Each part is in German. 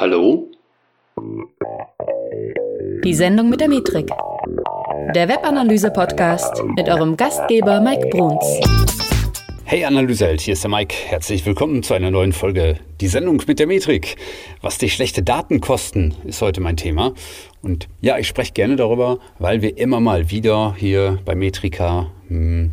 Hallo? Die Sendung mit der Metrik. Der Webanalyse-Podcast mit eurem Gastgeber Mike Bruns. Hey Analyseheld, hier ist der Mike. Herzlich willkommen zu einer neuen Folge. Die Sendung mit der Metrik. Was dich schlechte Daten kosten, ist heute mein Thema. Und ja, ich spreche gerne darüber, weil wir immer mal wieder hier bei Metrika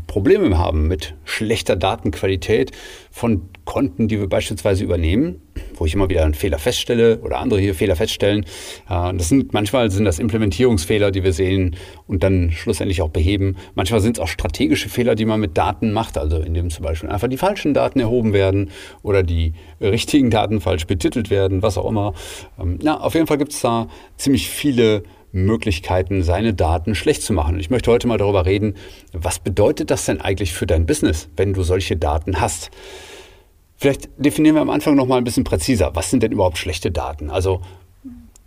Probleme haben mit schlechter Datenqualität von Konten, die wir beispielsweise übernehmen, wo ich immer wieder einen Fehler feststelle oder andere hier Fehler feststellen. Das sind, manchmal sind das Implementierungsfehler, die wir sehen und dann schlussendlich auch beheben. Manchmal sind es auch strategische Fehler, die man mit Daten macht, also indem zum Beispiel einfach die falschen Daten erhoben werden oder die richtigen Daten falsch betitelt werden, was auch immer. Ähm, ja, auf jeden Fall gibt es da ziemlich viele Möglichkeiten, seine Daten schlecht zu machen. ich möchte heute mal darüber reden, was bedeutet das denn eigentlich für dein Business, wenn du solche Daten hast? Vielleicht definieren wir am Anfang noch mal ein bisschen präziser. Was sind denn überhaupt schlechte Daten? Also,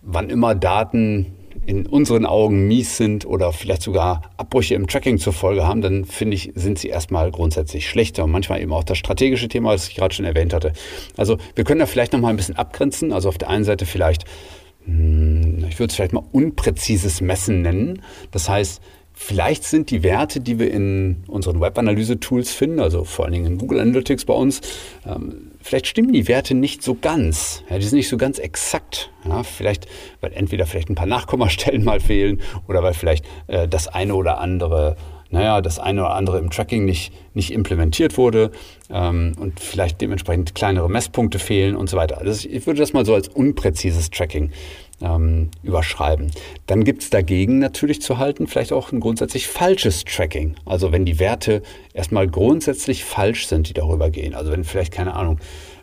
wann immer Daten in unseren Augen mies sind oder vielleicht sogar Abbrüche im Tracking zur Folge haben, dann finde ich, sind sie erstmal grundsätzlich schlechter und manchmal eben auch das strategische Thema, das ich gerade schon erwähnt hatte. Also wir können da vielleicht noch mal ein bisschen abgrenzen. Also auf der einen Seite vielleicht ich würde es vielleicht mal unpräzises Messen nennen. Das heißt, vielleicht sind die Werte, die wir in unseren Web-Analyse-Tools finden, also vor allen Dingen in Google Analytics bei uns, ähm, vielleicht stimmen die Werte nicht so ganz. Ja, die sind nicht so ganz exakt. Ja, vielleicht, weil entweder vielleicht ein paar Nachkommastellen mal fehlen oder weil vielleicht äh, das eine oder andere naja, das eine oder andere im Tracking nicht, nicht implementiert wurde ähm, und vielleicht dementsprechend kleinere Messpunkte fehlen und so weiter. Also ich würde das mal so als unpräzises Tracking ähm, überschreiben. Dann gibt es dagegen natürlich zu halten vielleicht auch ein grundsätzlich falsches Tracking. Also wenn die Werte erstmal grundsätzlich falsch sind, die darüber gehen. Also wenn vielleicht, keine Ahnung,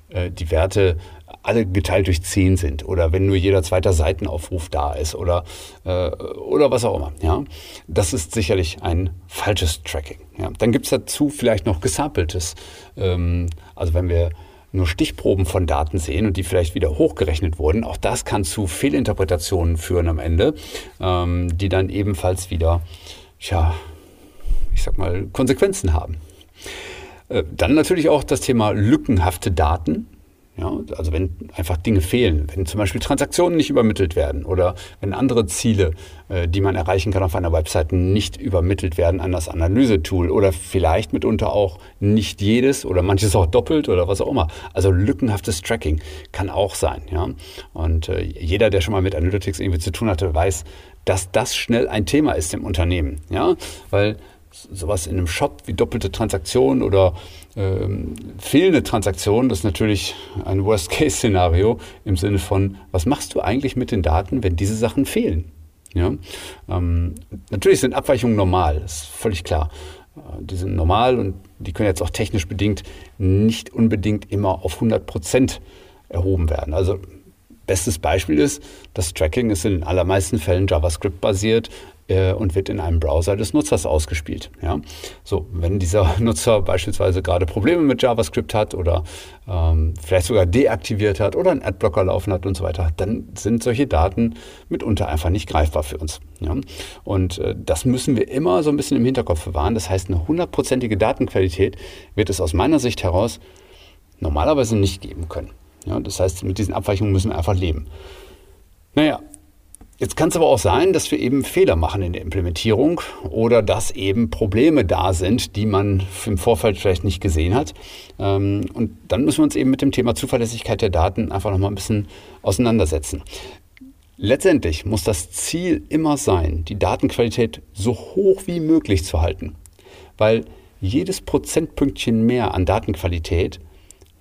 äh, die Werte alle geteilt durch 10 sind oder wenn nur jeder zweite Seitenaufruf da ist oder, äh, oder was auch immer. Ja? Das ist sicherlich ein falsches Tracking. Ja? Dann gibt es dazu vielleicht noch gesampeltes. Ähm, also wenn wir nur Stichproben von Daten sehen und die vielleicht wieder hochgerechnet wurden, auch das kann zu Fehlinterpretationen führen am Ende, ähm, die dann ebenfalls wieder, ja, ich sag mal, Konsequenzen haben. Äh, dann natürlich auch das Thema lückenhafte Daten. Ja, also wenn einfach Dinge fehlen, wenn zum Beispiel Transaktionen nicht übermittelt werden oder wenn andere Ziele, äh, die man erreichen kann auf einer Website, nicht übermittelt werden an das Analysetool oder vielleicht mitunter auch nicht jedes oder manches auch doppelt oder was auch immer. Also lückenhaftes Tracking kann auch sein. Ja? Und äh, jeder, der schon mal mit Analytics irgendwie zu tun hatte, weiß, dass das schnell ein Thema ist im Unternehmen. Ja? Weil sowas in einem Shop wie doppelte Transaktionen oder ähm, fehlende Transaktionen, das ist natürlich ein Worst-Case-Szenario im Sinne von, was machst du eigentlich mit den Daten, wenn diese Sachen fehlen? Ja? Ähm, natürlich sind Abweichungen normal, ist völlig klar. Äh, die sind normal und die können jetzt auch technisch bedingt nicht unbedingt immer auf 100 Prozent erhoben werden. Also Bestes Beispiel ist, das Tracking ist in den allermeisten Fällen JavaScript-basiert äh, und wird in einem Browser des Nutzers ausgespielt. Ja? So, wenn dieser Nutzer beispielsweise gerade Probleme mit JavaScript hat oder ähm, vielleicht sogar deaktiviert hat oder einen Adblocker laufen hat und so weiter, dann sind solche Daten mitunter einfach nicht greifbar für uns. Ja? Und äh, das müssen wir immer so ein bisschen im Hinterkopf bewahren. Das heißt, eine hundertprozentige Datenqualität wird es aus meiner Sicht heraus normalerweise nicht geben können. Ja, das heißt, mit diesen Abweichungen müssen wir einfach leben. Naja, jetzt kann es aber auch sein, dass wir eben Fehler machen in der Implementierung oder dass eben Probleme da sind, die man im Vorfeld vielleicht nicht gesehen hat. Ähm, und dann müssen wir uns eben mit dem Thema Zuverlässigkeit der Daten einfach nochmal ein bisschen auseinandersetzen. Letztendlich muss das Ziel immer sein, die Datenqualität so hoch wie möglich zu halten, weil jedes Prozentpünktchen mehr an Datenqualität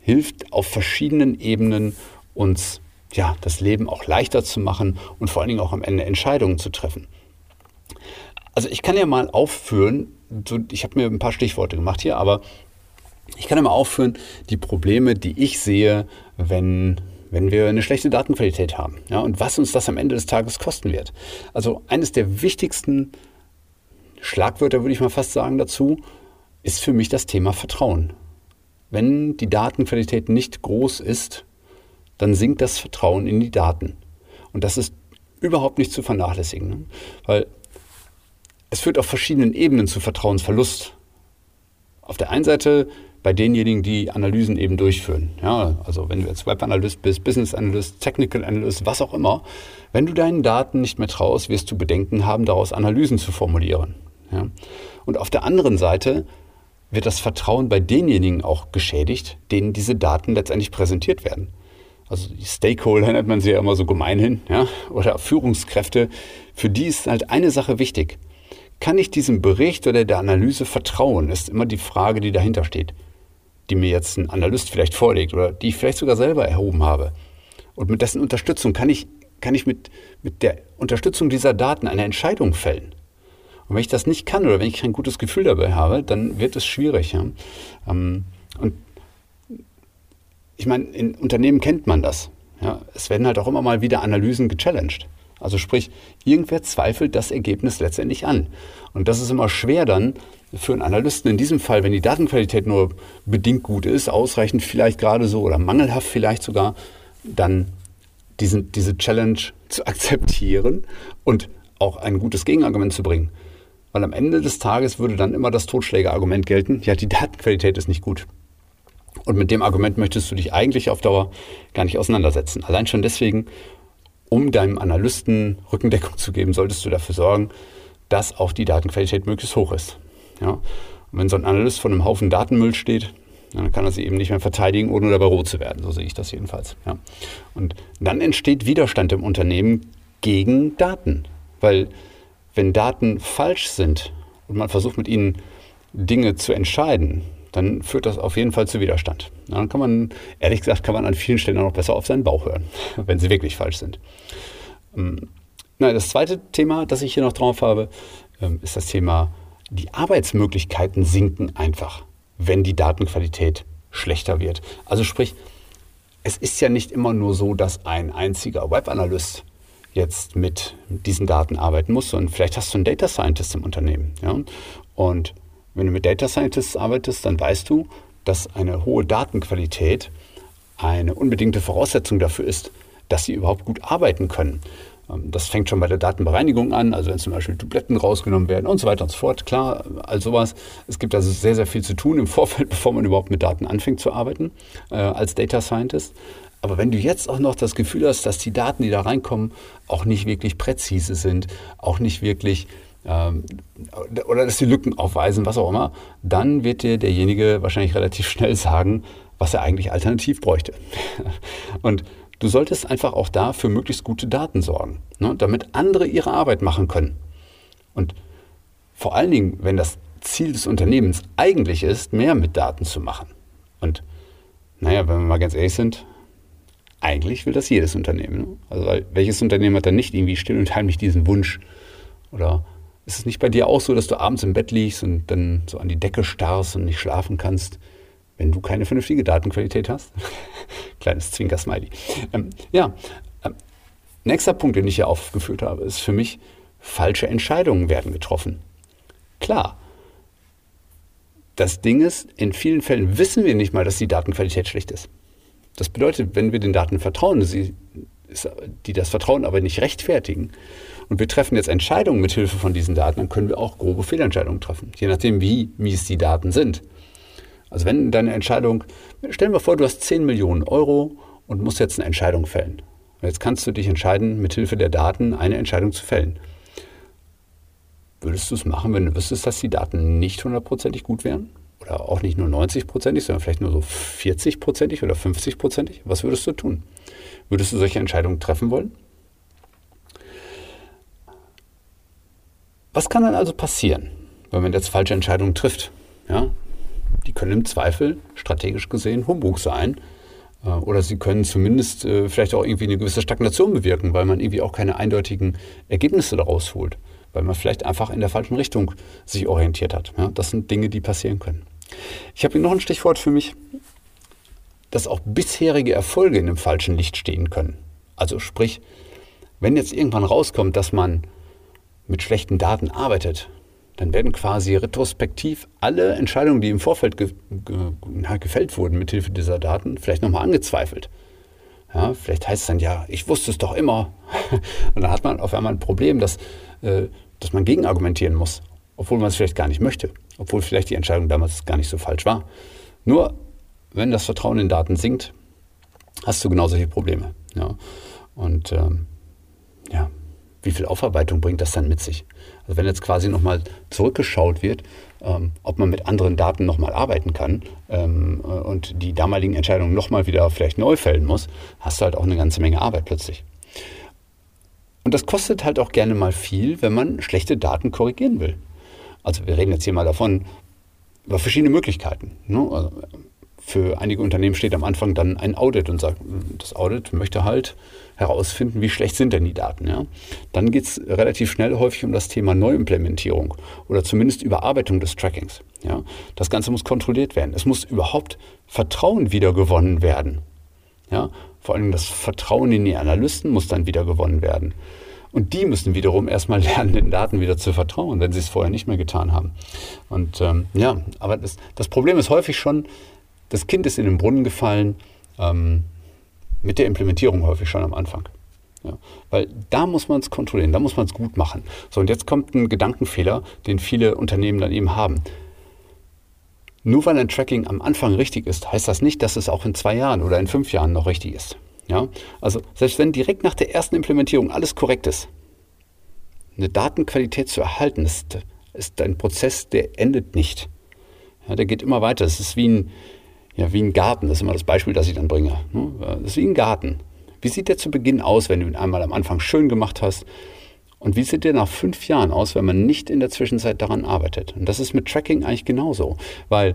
hilft auf verschiedenen Ebenen uns ja, das Leben auch leichter zu machen und vor allen Dingen auch am Ende Entscheidungen zu treffen. Also ich kann ja mal aufführen, ich habe mir ein paar Stichworte gemacht hier, aber ich kann ja mal aufführen, die Probleme, die ich sehe, wenn, wenn wir eine schlechte Datenqualität haben. Ja, und was uns das am Ende des Tages kosten wird. Also eines der wichtigsten Schlagwörter, würde ich mal fast sagen, dazu, ist für mich das Thema Vertrauen. Wenn die Datenqualität nicht groß ist, dann sinkt das Vertrauen in die Daten. Und das ist überhaupt nicht zu vernachlässigen, ne? weil es führt auf verschiedenen Ebenen zu Vertrauensverlust. Auf der einen Seite bei denjenigen, die Analysen eben durchführen. Ja, also wenn du jetzt Web-Analyst bist, Business-Analyst, Technical Analyst, was auch immer, wenn du deinen Daten nicht mehr traust, wirst du Bedenken haben, daraus Analysen zu formulieren. Ja? Und auf der anderen Seite wird das Vertrauen bei denjenigen auch geschädigt, denen diese Daten letztendlich präsentiert werden. Also die Stakeholder nennt man sie ja immer so gemeinhin, ja, oder Führungskräfte, für die ist halt eine Sache wichtig. Kann ich diesem Bericht oder der Analyse vertrauen, ist immer die Frage, die dahinter steht, die mir jetzt ein Analyst vielleicht vorlegt oder die ich vielleicht sogar selber erhoben habe. Und mit dessen Unterstützung kann ich, kann ich mit, mit der Unterstützung dieser Daten eine Entscheidung fällen. Und wenn ich das nicht kann oder wenn ich kein gutes Gefühl dabei habe, dann wird es schwierig. Ja? Ähm, und ich meine, in Unternehmen kennt man das. Ja? Es werden halt auch immer mal wieder Analysen gechallenged. Also sprich, irgendwer zweifelt das Ergebnis letztendlich an. Und das ist immer schwer dann für einen Analysten in diesem Fall, wenn die Datenqualität nur bedingt gut ist, ausreichend vielleicht gerade so oder mangelhaft vielleicht sogar, dann diesen, diese Challenge zu akzeptieren und auch ein gutes Gegenargument zu bringen. Weil am Ende des Tages würde dann immer das Totschlägerargument gelten, ja, die Datenqualität ist nicht gut. Und mit dem Argument möchtest du dich eigentlich auf Dauer gar nicht auseinandersetzen. Allein schon deswegen, um deinem Analysten Rückendeckung zu geben, solltest du dafür sorgen, dass auch die Datenqualität möglichst hoch ist. Ja? Und wenn so ein Analyst von einem Haufen Datenmüll steht, dann kann er sie eben nicht mehr verteidigen, ohne dabei rot zu werden. So sehe ich das jedenfalls. Ja? Und dann entsteht Widerstand im Unternehmen gegen Daten. Weil wenn Daten falsch sind und man versucht mit ihnen Dinge zu entscheiden, dann führt das auf jeden Fall zu Widerstand. Dann kann man, ehrlich gesagt, kann man an vielen Stellen auch noch besser auf seinen Bauch hören, wenn sie wirklich falsch sind. Ähm, das zweite Thema, das ich hier noch drauf habe, ähm, ist das Thema, die Arbeitsmöglichkeiten sinken einfach, wenn die Datenqualität schlechter wird. Also sprich, es ist ja nicht immer nur so, dass ein einziger Webanalyst jetzt mit diesen Daten arbeiten musst. Und vielleicht hast du einen Data Scientist im Unternehmen. Ja? Und wenn du mit Data Scientists arbeitest, dann weißt du, dass eine hohe Datenqualität eine unbedingte Voraussetzung dafür ist, dass sie überhaupt gut arbeiten können. Ähm, das fängt schon bei der Datenbereinigung an, also wenn zum Beispiel Dubletten rausgenommen werden und so weiter und so fort. Klar, all sowas. Es gibt also sehr, sehr viel zu tun im Vorfeld, bevor man überhaupt mit Daten anfängt zu arbeiten äh, als Data Scientist. Aber wenn du jetzt auch noch das Gefühl hast, dass die Daten, die da reinkommen, auch nicht wirklich präzise sind, auch nicht wirklich ähm, oder dass die Lücken aufweisen, was auch immer, dann wird dir derjenige wahrscheinlich relativ schnell sagen, was er eigentlich alternativ bräuchte. Und du solltest einfach auch da für möglichst gute Daten sorgen, ne, damit andere ihre Arbeit machen können. Und vor allen Dingen, wenn das Ziel des Unternehmens eigentlich ist, mehr mit Daten zu machen. Und naja, wenn wir mal ganz ehrlich sind, eigentlich will das jedes Unternehmen. Ne? Also welches Unternehmen hat dann nicht irgendwie still und heimlich diesen Wunsch? Oder ist es nicht bei dir auch so, dass du abends im Bett liegst und dann so an die Decke starrst und nicht schlafen kannst, wenn du keine vernünftige Datenqualität hast? Kleines Zwinker-Smiley. Ähm, ja, ähm, nächster Punkt, den ich hier aufgeführt habe, ist für mich, falsche Entscheidungen werden getroffen. Klar. Das Ding ist, in vielen Fällen wissen wir nicht mal, dass die Datenqualität schlecht ist. Das bedeutet, wenn wir den Daten vertrauen, sie, die das Vertrauen aber nicht rechtfertigen, und wir treffen jetzt Entscheidungen mit Hilfe von diesen Daten, dann können wir auch grobe Fehlentscheidungen treffen, je nachdem, wie mies die Daten sind. Also wenn deine Entscheidung, stellen wir vor, du hast 10 Millionen Euro und musst jetzt eine Entscheidung fällen. Und jetzt kannst du dich entscheiden, mit Hilfe der Daten eine Entscheidung zu fällen. Würdest du es machen, wenn du wüsstest, dass die Daten nicht hundertprozentig gut wären? Oder auch nicht nur 90-prozentig, sondern vielleicht nur so 40-prozentig oder 50-prozentig? Was würdest du tun? Würdest du solche Entscheidungen treffen wollen? Was kann dann also passieren, wenn man jetzt falsche Entscheidungen trifft? Ja, die können im Zweifel strategisch gesehen Humbug sein. Äh, oder sie können zumindest äh, vielleicht auch irgendwie eine gewisse Stagnation bewirken, weil man irgendwie auch keine eindeutigen Ergebnisse daraus holt. Weil man vielleicht einfach in der falschen Richtung sich orientiert hat. Ja, das sind Dinge, die passieren können. Ich habe hier noch ein Stichwort für mich, dass auch bisherige Erfolge in dem falschen Licht stehen können. Also sprich, wenn jetzt irgendwann rauskommt, dass man mit schlechten Daten arbeitet, dann werden quasi retrospektiv alle Entscheidungen, die im Vorfeld ge ge gefällt wurden mit Hilfe dieser Daten, vielleicht nochmal angezweifelt. Ja, vielleicht heißt es dann ja, ich wusste es doch immer. Und dann hat man auf einmal ein Problem, dass, äh, dass man gegenargumentieren muss, obwohl man es vielleicht gar nicht möchte obwohl vielleicht die Entscheidung damals gar nicht so falsch war. Nur wenn das Vertrauen in Daten sinkt, hast du genau solche Probleme. Ja. Und ähm, ja, wie viel Aufarbeitung bringt das dann mit sich? Also wenn jetzt quasi nochmal zurückgeschaut wird, ähm, ob man mit anderen Daten nochmal arbeiten kann ähm, äh, und die damaligen Entscheidungen nochmal wieder vielleicht neu fällen muss, hast du halt auch eine ganze Menge Arbeit plötzlich. Und das kostet halt auch gerne mal viel, wenn man schlechte Daten korrigieren will. Also wir reden jetzt hier mal davon, über verschiedene Möglichkeiten. Ne? Also für einige Unternehmen steht am Anfang dann ein Audit und sagt, das Audit möchte halt herausfinden, wie schlecht sind denn die Daten. Ja? Dann geht es relativ schnell häufig um das Thema Neuimplementierung oder zumindest Überarbeitung des Trackings. Ja? Das Ganze muss kontrolliert werden. Es muss überhaupt Vertrauen wieder gewonnen werden. Ja? Vor allem das Vertrauen in die Analysten muss dann wieder gewonnen werden. Und die müssen wiederum erstmal lernen, den Daten wieder zu vertrauen, wenn sie es vorher nicht mehr getan haben. Und ähm, ja, aber das, das Problem ist häufig schon, das Kind ist in den Brunnen gefallen, ähm, mit der Implementierung häufig schon am Anfang. Ja, weil da muss man es kontrollieren, da muss man es gut machen. So, und jetzt kommt ein Gedankenfehler, den viele Unternehmen dann eben haben. Nur weil ein Tracking am Anfang richtig ist, heißt das nicht, dass es auch in zwei Jahren oder in fünf Jahren noch richtig ist. Ja? Also selbst wenn direkt nach der ersten Implementierung alles korrekt ist, eine Datenqualität zu erhalten, ist, ist ein Prozess, der endet nicht. Ja, der geht immer weiter. Es ist wie ein, ja, wie ein Garten, das ist immer das Beispiel, das ich dann bringe. Ne? Das ist wie ein Garten. Wie sieht der zu Beginn aus, wenn du ihn einmal am Anfang schön gemacht hast? Und wie sieht der nach fünf Jahren aus, wenn man nicht in der Zwischenzeit daran arbeitet? Und das ist mit Tracking eigentlich genauso. Weil,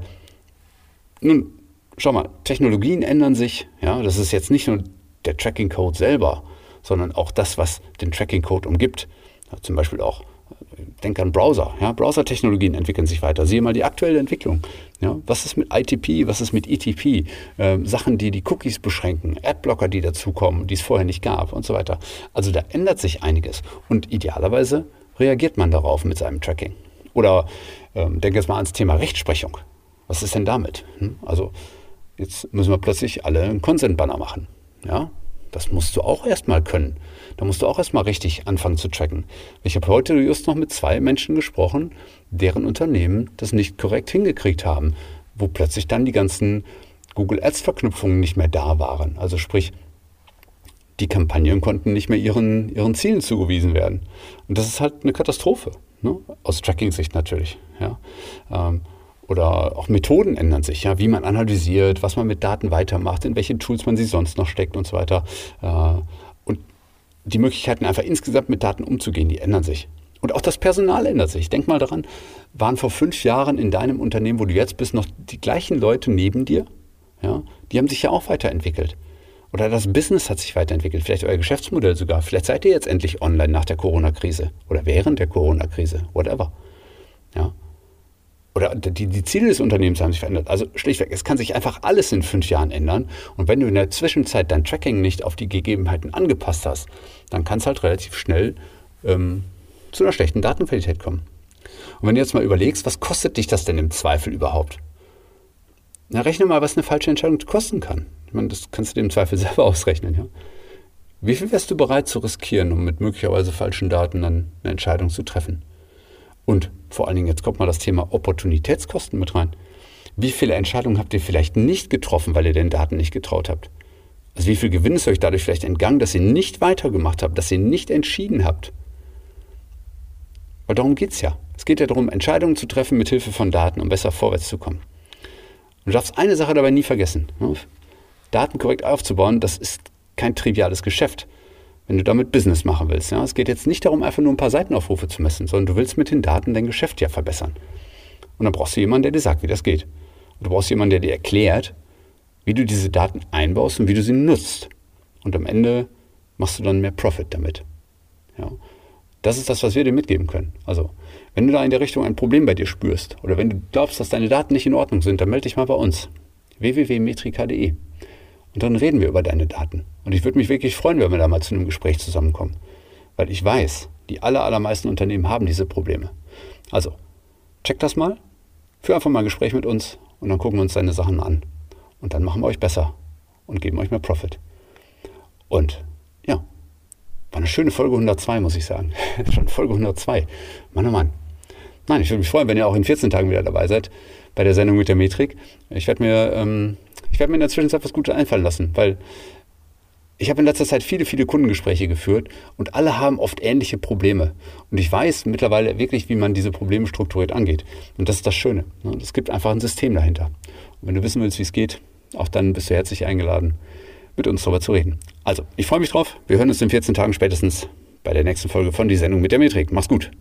nun, schau mal, Technologien ändern sich. Ja, das ist jetzt nicht nur der Tracking-Code selber, sondern auch das, was den Tracking-Code umgibt. Ja, zum Beispiel auch denk an Browser. Ja? Browser-Technologien entwickeln sich weiter. Siehe mal die aktuelle Entwicklung. Ja? Was ist mit ITP? Was ist mit ETP? Ähm, Sachen, die die Cookies beschränken, Adblocker, die dazukommen, die es vorher nicht gab und so weiter. Also da ändert sich einiges. Und idealerweise reagiert man darauf mit seinem Tracking. Oder ähm, denk jetzt mal ans Thema Rechtsprechung. Was ist denn damit? Hm? Also jetzt müssen wir plötzlich alle einen Consent-Banner machen. Ja? Das musst du auch erstmal können. Da musst du auch erstmal richtig anfangen zu tracken. Ich habe heute just noch mit zwei Menschen gesprochen, deren Unternehmen das nicht korrekt hingekriegt haben, wo plötzlich dann die ganzen Google Ads-Verknüpfungen nicht mehr da waren. Also sprich, die Kampagnen konnten nicht mehr ihren, ihren Zielen zugewiesen werden. Und das ist halt eine Katastrophe, ne? aus Tracking-Sicht natürlich. Ja? Ähm, oder auch Methoden ändern sich, ja, wie man analysiert, was man mit Daten weitermacht, in welche Tools man sie sonst noch steckt und so weiter. Äh, und die Möglichkeiten, einfach insgesamt mit Daten umzugehen, die ändern sich. Und auch das Personal ändert sich. Denk mal daran, waren vor fünf Jahren in deinem Unternehmen, wo du jetzt bist, noch die gleichen Leute neben dir? Ja, die haben sich ja auch weiterentwickelt. Oder das Business hat sich weiterentwickelt, vielleicht euer Geschäftsmodell sogar. Vielleicht seid ihr jetzt endlich online nach der Corona-Krise oder während der Corona-Krise, whatever. Ja, oder die, die Ziele des Unternehmens haben sich verändert. Also schlichtweg, es kann sich einfach alles in fünf Jahren ändern. Und wenn du in der Zwischenzeit dein Tracking nicht auf die Gegebenheiten angepasst hast, dann kann es halt relativ schnell ähm, zu einer schlechten Datenqualität kommen. Und wenn du jetzt mal überlegst, was kostet dich das denn im Zweifel überhaupt? Na, rechne mal, was eine falsche Entscheidung kosten kann. Ich meine, das kannst du dir im Zweifel selber ausrechnen. Ja? Wie viel wärst du bereit zu riskieren, um mit möglicherweise falschen Daten dann eine Entscheidung zu treffen? Und vor allen Dingen, jetzt kommt mal das Thema Opportunitätskosten mit rein. Wie viele Entscheidungen habt ihr vielleicht nicht getroffen, weil ihr den Daten nicht getraut habt? Also wie viel Gewinn ist euch dadurch vielleicht entgangen, dass ihr nicht weitergemacht habt, dass ihr nicht entschieden habt? Weil darum geht es ja. Es geht ja darum, Entscheidungen zu treffen mit Hilfe von Daten, um besser vorwärts zu kommen. Und du darfst eine Sache dabei nie vergessen. Daten korrekt aufzubauen, das ist kein triviales Geschäft wenn du damit Business machen willst. Ja? Es geht jetzt nicht darum, einfach nur ein paar Seitenaufrufe zu messen, sondern du willst mit den Daten dein Geschäft ja verbessern. Und dann brauchst du jemanden, der dir sagt, wie das geht. Und du brauchst jemanden, der dir erklärt, wie du diese Daten einbaust und wie du sie nutzt. Und am Ende machst du dann mehr Profit damit. Ja? Das ist das, was wir dir mitgeben können. Also, wenn du da in der Richtung ein Problem bei dir spürst oder wenn du glaubst, dass deine Daten nicht in Ordnung sind, dann melde dich mal bei uns. www.metrika.de und dann reden wir über deine Daten. Und ich würde mich wirklich freuen, wenn wir da mal zu einem Gespräch zusammenkommen. Weil ich weiß, die aller, allermeisten Unternehmen haben diese Probleme. Also, check das mal, führ einfach mal ein Gespräch mit uns und dann gucken wir uns deine Sachen an. Und dann machen wir euch besser und geben euch mehr Profit. Und ja, war eine schöne Folge 102, muss ich sagen. Schon Folge 102. Mann, oh Mann. Nein, ich würde mich freuen, wenn ihr auch in 14 Tagen wieder dabei seid bei der Sendung mit der Metrik. Ich werde mir, ähm, werd mir in der Zwischenzeit was Gutes einfallen lassen, weil ich habe in letzter Zeit viele, viele Kundengespräche geführt und alle haben oft ähnliche Probleme. Und ich weiß mittlerweile wirklich, wie man diese Probleme strukturiert angeht. Und das ist das Schöne. Ne? Es gibt einfach ein System dahinter. Und wenn du wissen willst, wie es geht, auch dann bist du herzlich eingeladen, mit uns darüber zu reden. Also, ich freue mich drauf. Wir hören uns in 14 Tagen spätestens bei der nächsten Folge von Die Sendung mit der Metrik. Mach's gut.